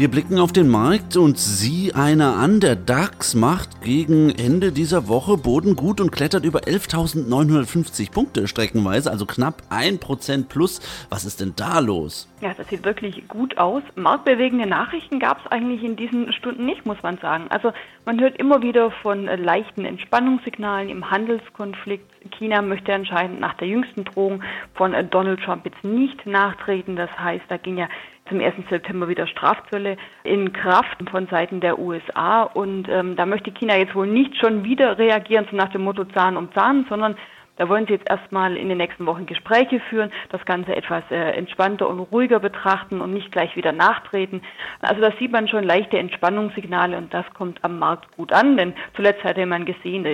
Wir blicken auf den Markt und sieh einer an. Der DAX macht gegen Ende dieser Woche Boden gut und klettert über 11.950 Punkte streckenweise, also knapp 1% plus. Was ist denn da los? Ja, das sieht wirklich gut aus. Marktbewegende Nachrichten gab es eigentlich in diesen Stunden nicht, muss man sagen. Also man hört immer wieder von leichten Entspannungssignalen im Handelskonflikt. China möchte anscheinend nach der jüngsten Drohung von Donald Trump jetzt nicht nachtreten. Das heißt, da ging ja zum 1. September wieder Strafzölle in Kraft von Seiten der USA. Und ähm, da möchte China jetzt wohl nicht schon wieder reagieren, so nach dem Motto Zahn um Zahn, sondern da wollen Sie jetzt erstmal in den nächsten Wochen Gespräche führen, das Ganze etwas äh, entspannter und ruhiger betrachten und nicht gleich wieder nachtreten. Also da sieht man schon leichte Entspannungssignale und das kommt am Markt gut an, denn zuletzt hatte man gesehen,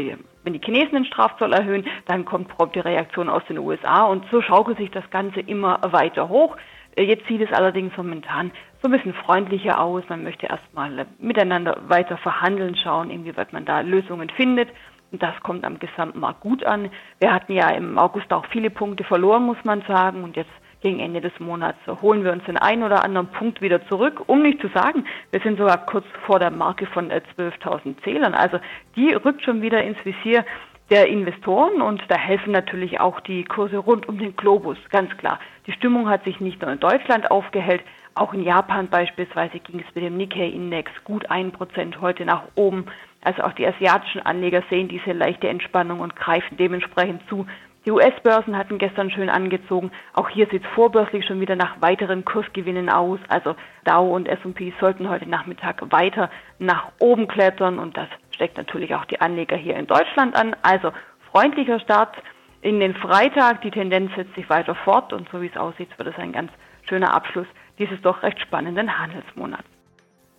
wenn die Chinesen den Strafzoll erhöhen, dann kommt prompt die Reaktion aus den USA und so schaukelt sich das Ganze immer weiter hoch. Jetzt sieht es allerdings momentan so ein bisschen freundlicher aus. Man möchte erstmal miteinander weiter verhandeln, schauen, inwieweit man da Lösungen findet. Und das kommt am gesamten Markt gut an. Wir hatten ja im August auch viele Punkte verloren, muss man sagen. Und jetzt gegen Ende des Monats holen wir uns den einen oder anderen Punkt wieder zurück. Um nicht zu sagen, wir sind sogar kurz vor der Marke von 12.000 äh, Zählern. Also die rückt schon wieder ins Visier der Investoren und da helfen natürlich auch die Kurse rund um den Globus, ganz klar. Die Stimmung hat sich nicht nur in Deutschland aufgehellt, auch in Japan beispielsweise ging es mit dem Nikkei-Index gut ein Prozent heute nach oben. Also auch die asiatischen Anleger sehen diese leichte Entspannung und greifen dementsprechend zu. Die US-Börsen hatten gestern schön angezogen. Auch hier sieht es vorbörslich schon wieder nach weiteren Kursgewinnen aus. Also Dow und S&P sollten heute Nachmittag weiter nach oben klettern und das steckt natürlich auch die Anleger hier in Deutschland an. Also freundlicher Start in den Freitag. Die Tendenz setzt sich weiter fort und so wie es aussieht, wird es ein ganz schöner Abschluss dieses doch recht spannenden Handelsmonats.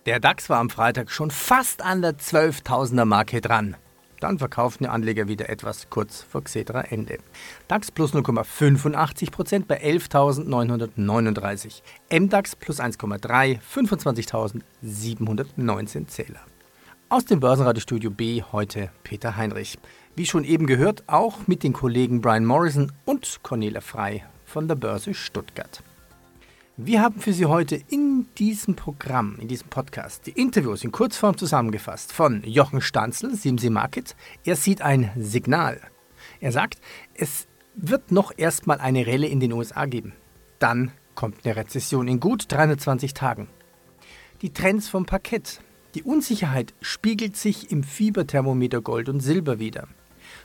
Der DAX war am Freitag schon fast an der 12.000er Marke dran. Dann verkauften die Anleger wieder etwas kurz vor Xetra Ende. DAX plus 0,85% bei 11.939. MDAX plus 1,3, 25.719 Zähler. Aus dem Börsenradiostudio B heute Peter Heinrich. Wie schon eben gehört, auch mit den Kollegen Brian Morrison und Cornelia Frei von der Börse Stuttgart. Wir haben für Sie heute in diesem Programm, in diesem Podcast, die Interviews in Kurzform zusammengefasst von Jochen Stanzel, CMC Markets. Er sieht ein Signal. Er sagt, es wird noch erstmal eine Relle in den USA geben. Dann kommt eine Rezession in gut 320 Tagen. Die Trends vom Parkett. Die Unsicherheit spiegelt sich im Fieberthermometer Gold und Silber wieder.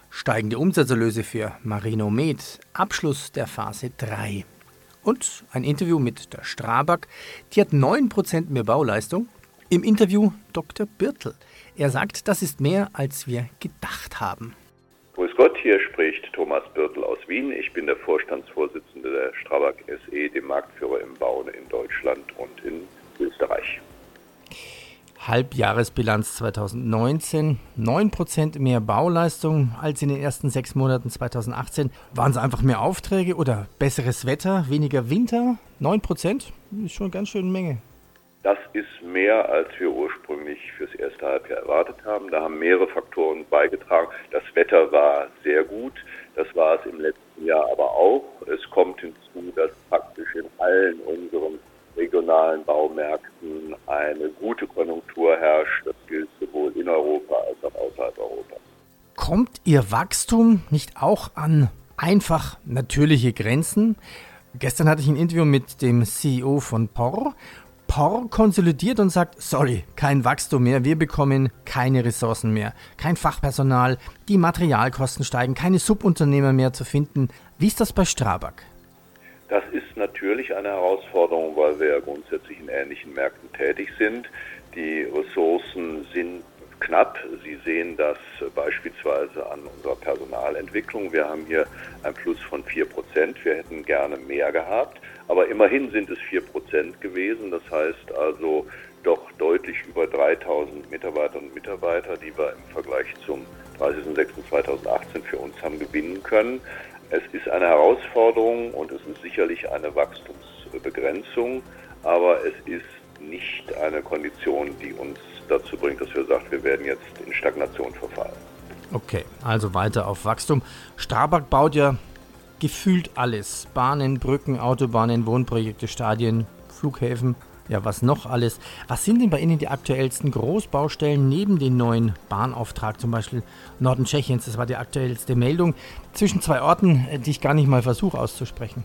Steigende Umsatzerlöse für Marino Med, Abschluss der Phase 3 und ein Interview mit der Strabag. Die hat 9% mehr Bauleistung. Im Interview Dr. Birtel. Er sagt, das ist mehr, als wir gedacht haben. Grüß Gott, hier spricht Thomas Birtel aus Wien. Ich bin der Vorstandsvorsitzende der Strabag SE, dem Marktführer im Bauen in Deutschland und in Österreich. Halbjahresbilanz 2019, 9% mehr Bauleistung als in den ersten sechs Monaten 2018. Waren es einfach mehr Aufträge oder besseres Wetter, weniger Winter? 9% ist schon ganz schön eine Menge. Das ist mehr, als wir ursprünglich fürs erste Halbjahr erwartet haben. Da haben mehrere Faktoren beigetragen. Das Wetter war sehr gut. Das war es im letzten Jahr aber auch. Es kommt hinzu, dass praktisch in allen unseren regionalen Baumärkten eine gute Konjunktur herrscht. Das gilt sowohl in Europa als auch außerhalb Europas. Kommt Ihr Wachstum nicht auch an einfach natürliche Grenzen? Gestern hatte ich ein Interview mit dem CEO von POR. POR konsolidiert und sagt, sorry, kein Wachstum mehr, wir bekommen keine Ressourcen mehr, kein Fachpersonal, die Materialkosten steigen, keine Subunternehmer mehr zu finden. Wie ist das bei Strabag? Das ist natürlich eine Herausforderung, weil wir ja grundsätzlich in ähnlichen Märkten tätig sind. Die Ressourcen sind knapp. Sie sehen das beispielsweise an unserer Personalentwicklung. Wir haben hier ein Plus von 4 Prozent. Wir hätten gerne mehr gehabt, aber immerhin sind es 4 Prozent gewesen. Das heißt also doch deutlich über 3000 Mitarbeiterinnen und Mitarbeiter, die wir im Vergleich zum 30.06.2018 für uns haben gewinnen können. Es ist eine Herausforderung und es ist sicherlich eine Wachstumsbegrenzung, aber es ist nicht eine Kondition, die uns dazu bringt, dass wir sagen, wir werden jetzt in Stagnation verfallen. Okay, also weiter auf Wachstum. Strabag baut ja gefühlt alles. Bahnen, Brücken, Autobahnen, Wohnprojekte, Stadien, Flughäfen, ja was noch alles. Was sind denn bei Ihnen die aktuellsten Großbaustellen neben dem neuen Bahnauftrag, zum Beispiel Norden Tschechiens? Das war die aktuellste Meldung zwischen zwei Orten, die ich gar nicht mal versuche auszusprechen.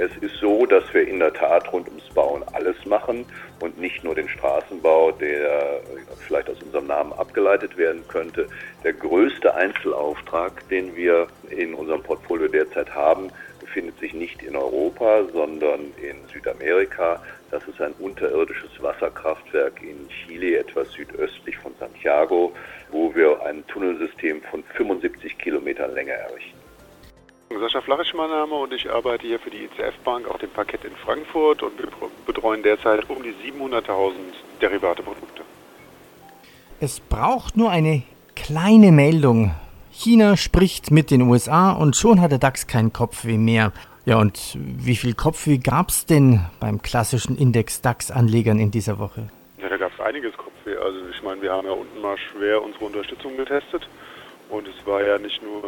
Es ist so, dass wir in der Tat rund ums Bauen alles machen und nicht nur den Straßenbau, der vielleicht aus unserem Namen abgeleitet werden könnte. Der größte Einzelauftrag, den wir in unserem Portfolio derzeit haben, befindet sich nicht in Europa, sondern in Südamerika. Das ist ein unterirdisches Wasserkraftwerk in Chile, etwas südöstlich von Santiago, wo wir ein Tunnelsystem von 75 Kilometern Länge errichten. Sascha Flach ist mein Name und ich arbeite hier für die ICF Bank auf dem Parkett in Frankfurt und wir betreuen derzeit um die 700.000 Derivateprodukte. Es braucht nur eine kleine Meldung. China spricht mit den USA und schon hat der DAX keinen Kopfweh mehr. Ja, und wie viel Kopfweh gab es denn beim klassischen Index DAX-Anlegern in dieser Woche? Ja, da gab es einiges Kopfweh. Also ich meine, wir haben ja unten mal schwer unsere Unterstützung getestet. Und es war ja nicht nur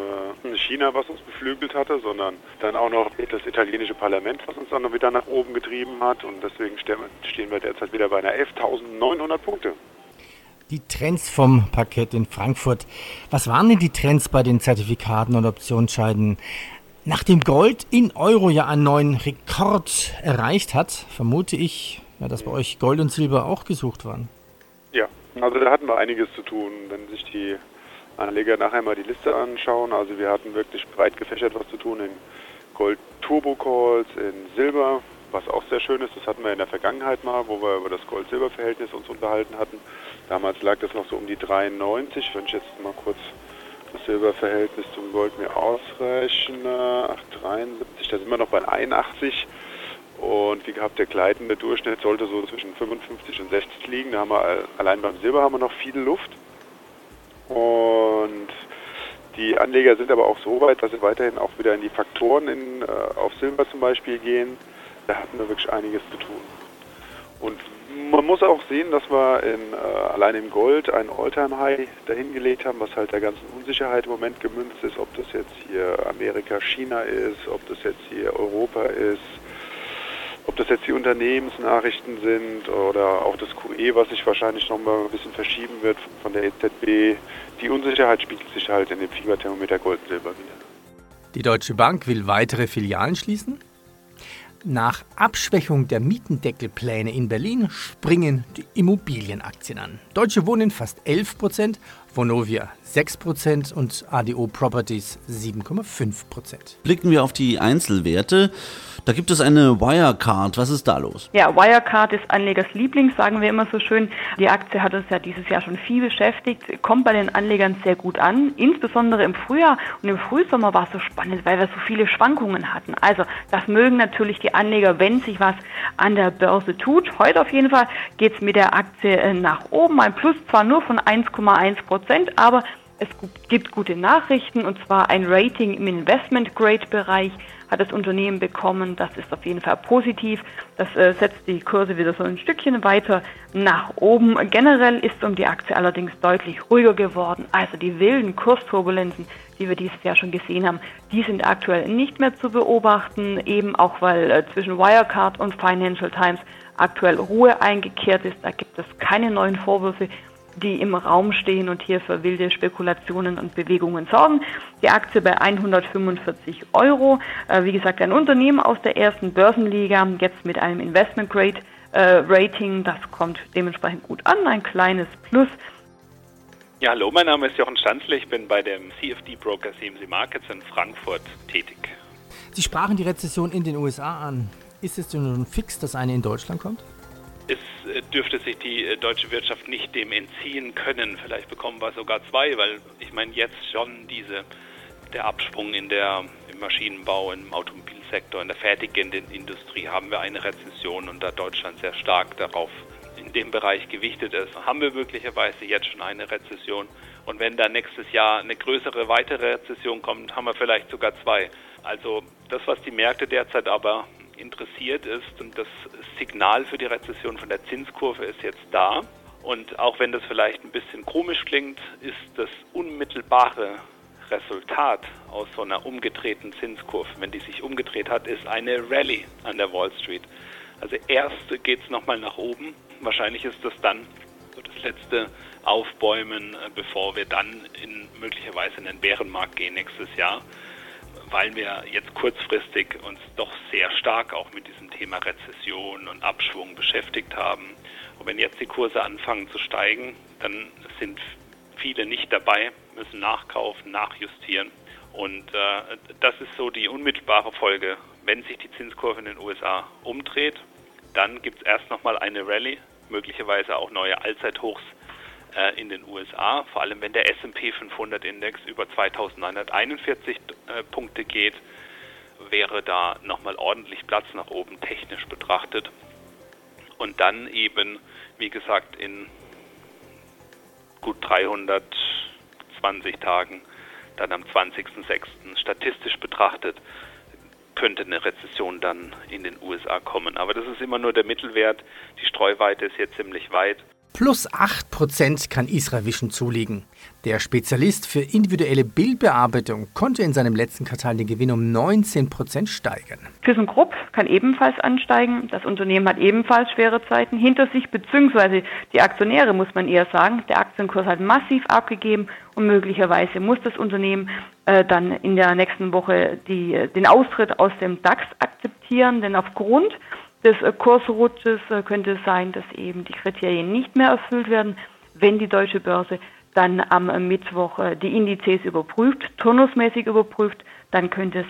China, was uns beflügelt hatte, sondern dann auch noch das italienische Parlament, was uns dann noch wieder nach oben getrieben hat. Und deswegen stehen wir derzeit wieder bei einer 11.900 Punkte. Die Trends vom Parkett in Frankfurt. Was waren denn die Trends bei den Zertifikaten und Optionsscheiden? Nachdem Gold in Euro ja einen neuen Rekord erreicht hat, vermute ich, ja, dass bei euch Gold und Silber auch gesucht waren. Ja, also da hatten wir einiges zu tun. Wenn sich die Anleger nachher mal die Liste anschauen. Also wir hatten wirklich breit gefächert was zu tun in Gold Turbo Calls, in Silber, was auch sehr schön ist. Das hatten wir in der Vergangenheit mal, wo wir über das Gold-Silber-Verhältnis uns unterhalten hatten. Damals lag das noch so um die 93. Wenn ich jetzt mal kurz das Silberverhältnis zum Gold mir ausrechne, 873, da sind wir noch bei 81. Und wie gehabt, der gleitende Durchschnitt sollte so zwischen 55 und 60 liegen. Da haben wir allein beim Silber haben wir noch viel Luft. Und die Anleger sind aber auch so weit, dass sie weiterhin auch wieder in die Faktoren in, äh, auf Silber zum Beispiel gehen. Da hatten wir wirklich einiges zu tun. Und man muss auch sehen, dass wir in, äh, allein im Gold ein All-Time-High dahingelegt haben, was halt der ganzen Unsicherheit im Moment gemünzt ist, ob das jetzt hier Amerika, China ist, ob das jetzt hier Europa ist, ob das jetzt die Unternehmensnachrichten sind oder auch das QE, was sich wahrscheinlich noch mal ein bisschen verschieben wird von der EZB. Die Unsicherheit spiegelt sich halt in dem Fieberthermometer Gold und Silber wieder. Die Deutsche Bank will weitere Filialen schließen. Nach Abschwächung der Mietendeckelpläne in Berlin springen die Immobilienaktien an. Deutsche Wohnen fast 11 Prozent, Vonovia 6 Prozent und ADO Properties 7,5 Prozent. Blicken wir auf die Einzelwerte. Da gibt es eine Wirecard. Was ist da los? Ja, Wirecard ist Anlegers Liebling, sagen wir immer so schön. Die Aktie hat uns ja dieses Jahr schon viel beschäftigt, kommt bei den Anlegern sehr gut an, insbesondere im Frühjahr und im Frühsommer war es so spannend, weil wir so viele Schwankungen hatten. Also das mögen natürlich die Anleger, wenn sich was an der Börse tut. Heute auf jeden Fall geht es mit der Aktie äh, nach oben, ein Plus zwar nur von 1,1 Prozent, aber es gibt gute Nachrichten und zwar ein Rating im Investment Grade Bereich hat das Unternehmen bekommen. Das ist auf jeden Fall positiv. Das äh, setzt die Kurse wieder so ein Stückchen weiter nach oben. Generell ist um die Aktie allerdings deutlich ruhiger geworden. Also die wilden Kursturbulenzen, die wir dieses Jahr schon gesehen haben, die sind aktuell nicht mehr zu beobachten, eben auch weil äh, zwischen Wirecard und Financial Times aktuell Ruhe eingekehrt ist. Da gibt es keine neuen Vorwürfe die im Raum stehen und hier für wilde Spekulationen und Bewegungen sorgen. Die Aktie bei 145 Euro. Äh, wie gesagt, ein Unternehmen aus der ersten Börsenliga, jetzt mit einem Investment Grade äh, Rating. Das kommt dementsprechend gut an, ein kleines Plus. Ja, hallo, mein Name ist Jochen Stanzle. Ich bin bei dem CFD Broker CMC Markets in Frankfurt tätig. Sie sprachen die Rezession in den USA an. Ist es denn nun fix, dass eine in Deutschland kommt? Äh, dürfte sich die äh, deutsche Wirtschaft nicht dem entziehen können. Vielleicht bekommen wir sogar zwei, weil ich meine jetzt schon diese der Absprung in der im Maschinenbau, im Automobilsektor, in der fertigenden Industrie haben wir eine Rezession und da Deutschland sehr stark darauf in dem Bereich gewichtet ist, haben wir möglicherweise jetzt schon eine Rezession. Und wenn dann nächstes Jahr eine größere weitere Rezession kommt, haben wir vielleicht sogar zwei. Also das, was die Märkte derzeit aber interessiert ist und das Signal für die Rezession von der Zinskurve ist jetzt da. Und auch wenn das vielleicht ein bisschen komisch klingt, ist das unmittelbare Resultat aus so einer umgedrehten Zinskurve, wenn die sich umgedreht hat, ist eine Rallye an der Wall Street. Also erst geht es nochmal nach oben. Wahrscheinlich ist das dann so das letzte Aufbäumen, äh, bevor wir dann in möglicherweise in den Bärenmarkt gehen nächstes Jahr, weil wir jetzt kurzfristig uns doch sehr stark auch mit diesem Thema Rezession und Abschwung beschäftigt haben. Und wenn jetzt die Kurse anfangen zu steigen, dann sind viele nicht dabei, müssen nachkaufen, nachjustieren. Und äh, das ist so die unmittelbare Folge. Wenn sich die Zinskurve in den USA umdreht, dann gibt es erst nochmal eine Rallye, möglicherweise auch neue Allzeithochs in den USA, vor allem wenn der SP 500 Index über 2941 äh, Punkte geht, wäre da nochmal ordentlich Platz nach oben technisch betrachtet. Und dann eben, wie gesagt, in gut 320 Tagen, dann am 20.06. statistisch betrachtet, könnte eine Rezession dann in den USA kommen. Aber das ist immer nur der Mittelwert. Die Streuweite ist jetzt ziemlich weit. Plus 8% kann Isra Vision zulegen. Der Spezialist für individuelle Bildbearbeitung konnte in seinem letzten Quartal den Gewinn um 19% steigern. ThyssenKrupp kann ebenfalls ansteigen. Das Unternehmen hat ebenfalls schwere Zeiten hinter sich, beziehungsweise die Aktionäre, muss man eher sagen. Der Aktienkurs hat massiv abgegeben und möglicherweise muss das Unternehmen äh, dann in der nächsten Woche die, den Austritt aus dem DAX akzeptieren, denn aufgrund des äh, Kursrutsches äh, könnte es sein, dass eben die Kriterien nicht mehr erfüllt werden, wenn die deutsche Börse dann am Mittwoch äh, die Indizes überprüft, turnusmäßig überprüft, dann könnte es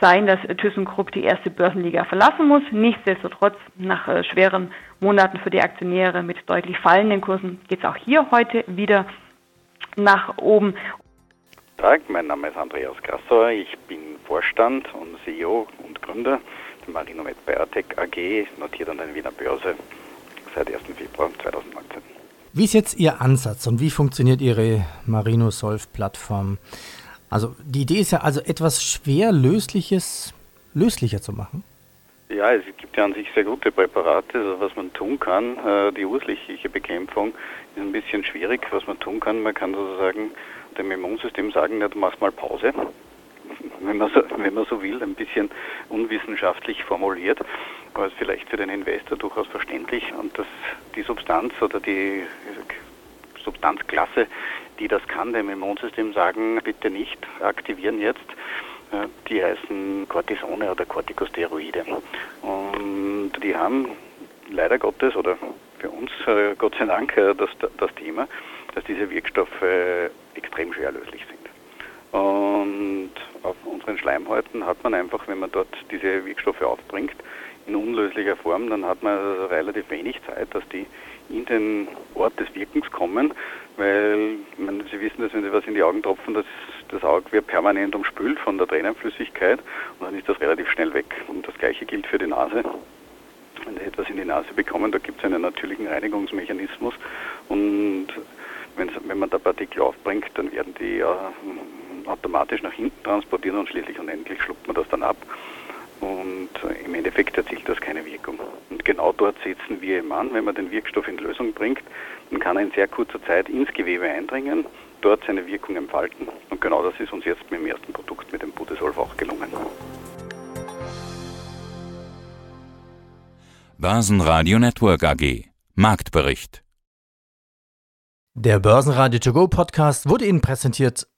sein, dass ThyssenKrupp die erste Börsenliga verlassen muss. Nichtsdestotrotz, nach schweren Monaten für die Aktionäre mit deutlich fallenden Kursen geht es auch hier heute wieder nach oben. Tag, mein Name ist Andreas Grassauer, ich bin Vorstand und CEO und Gründer Marinomed Biotech AG, notiert an der Wiener Börse seit 1. Februar 2019. Wie ist jetzt Ihr Ansatz und wie funktioniert Ihre Marinosolv-Plattform? Also die Idee ist ja also etwas schwer lösliches löslicher zu machen. Ja, es gibt ja an sich sehr gute Präparate, also was man tun kann. Äh, die ursächliche Bekämpfung ist ein bisschen schwierig. Was man tun kann, man kann sozusagen dem Immunsystem sagen, ja, du machst mal Pause wenn man, so, wenn man so will, ein bisschen unwissenschaftlich formuliert, aber ist vielleicht für den Investor durchaus verständlich und dass die Substanz oder die Substanzklasse, die das kann, dem Immunsystem sagen, bitte nicht aktivieren jetzt, äh, die heißen Cortisone oder Corticosteroide. Und die haben leider Gottes oder für uns äh, Gott sei Dank äh, das, das Thema, dass diese Wirkstoffe extrem schwer löslich sind. Und auf unseren Schleimhäuten hat man einfach, wenn man dort diese Wirkstoffe aufbringt, in unlöslicher Form, dann hat man also relativ wenig Zeit, dass die in den Ort des Wirkens kommen, weil meine, Sie wissen, dass wenn Sie was in die Augen tropfen, das, das Auge wird permanent umspült von der Tränenflüssigkeit und dann ist das relativ schnell weg. Und das gleiche gilt für die Nase. Wenn Sie etwas in die Nase bekommen, da gibt es einen natürlichen Reinigungsmechanismus und wenn man da Partikel aufbringt, dann werden die ja automatisch nach hinten transportiert und schließlich und endlich schluckt man das dann ab. Und äh, im Endeffekt erzielt das keine Wirkung. Und genau dort setzen wir eben an. Wenn man den Wirkstoff in Lösung bringt, dann kann er in sehr kurzer Zeit ins Gewebe eindringen, dort seine Wirkung entfalten. Und genau das ist uns jetzt mit dem ersten Produkt, mit dem Budesolf auch gelungen. Börsenradio Network AG Marktbericht Der Börsenradio To Go Podcast wurde Ihnen präsentiert